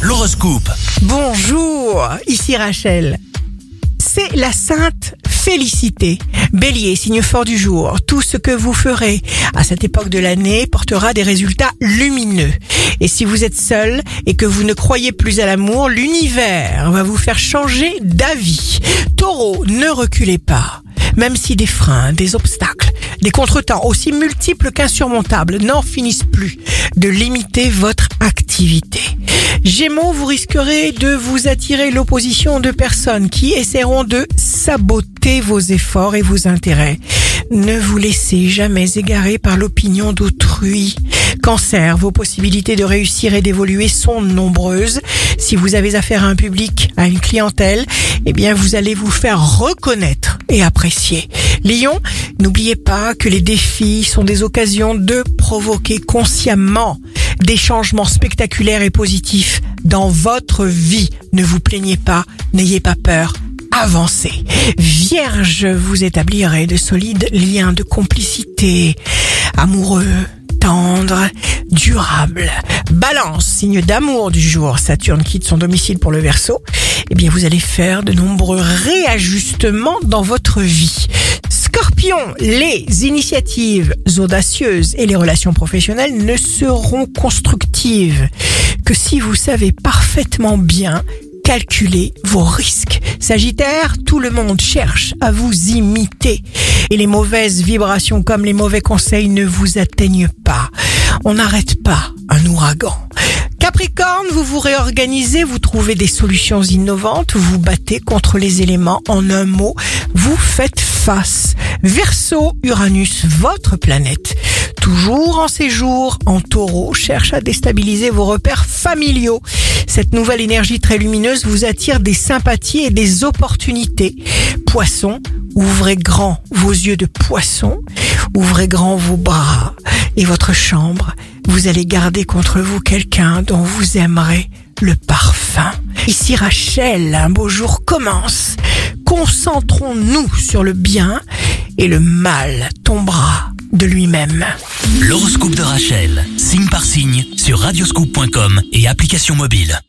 L'horoscope. Bonjour, ici Rachel. C'est la Sainte Félicité. Bélier, signe fort du jour. Tout ce que vous ferez à cette époque de l'année portera des résultats lumineux. Et si vous êtes seul et que vous ne croyez plus à l'amour, l'univers va vous faire changer d'avis. Taureau, ne reculez pas. Même si des freins, des obstacles, des contretemps aussi multiples qu'insurmontables n'en finissent plus de limiter votre activité. Gémeaux, vous risquerez de vous attirer l'opposition de personnes qui essaieront de saboter vos efforts et vos intérêts. Ne vous laissez jamais égarer par l'opinion d'autrui. Cancer, vos possibilités de réussir et d'évoluer sont nombreuses. Si vous avez affaire à un public, à une clientèle, eh bien vous allez vous faire reconnaître et apprécier. Lion, n'oubliez pas que les défis sont des occasions de provoquer consciemment des changements spectaculaires et positifs dans votre vie. Ne vous plaignez pas, n'ayez pas peur, avancez. Vierge, vous établirez de solides liens de complicité, amoureux, tendres, durables. Balance, signe d'amour du jour, Saturne quitte son domicile pour le Verseau. Eh bien, vous allez faire de nombreux réajustements dans votre vie. Les initiatives audacieuses et les relations professionnelles ne seront constructives que si vous savez parfaitement bien calculer vos risques. Sagittaire, tout le monde cherche à vous imiter et les mauvaises vibrations comme les mauvais conseils ne vous atteignent pas. On n'arrête pas un ouragan. Capricorne, vous vous réorganisez, vous trouvez des solutions innovantes, vous vous battez contre les éléments. En un mot, vous faites face. Verseau, Uranus, votre planète, toujours en séjour en taureau, cherche à déstabiliser vos repères familiaux. Cette nouvelle énergie très lumineuse vous attire des sympathies et des opportunités. Poisson, ouvrez grand vos yeux de poisson, ouvrez grand vos bras et votre chambre. Vous allez garder contre vous quelqu'un dont vous aimerez le parfum. Ici Rachel, un beau jour commence. Concentrons-nous sur le bien et le mal tombera de lui-même. L'horoscope de Rachel, signe par signe, sur radioscoop.com et application mobile.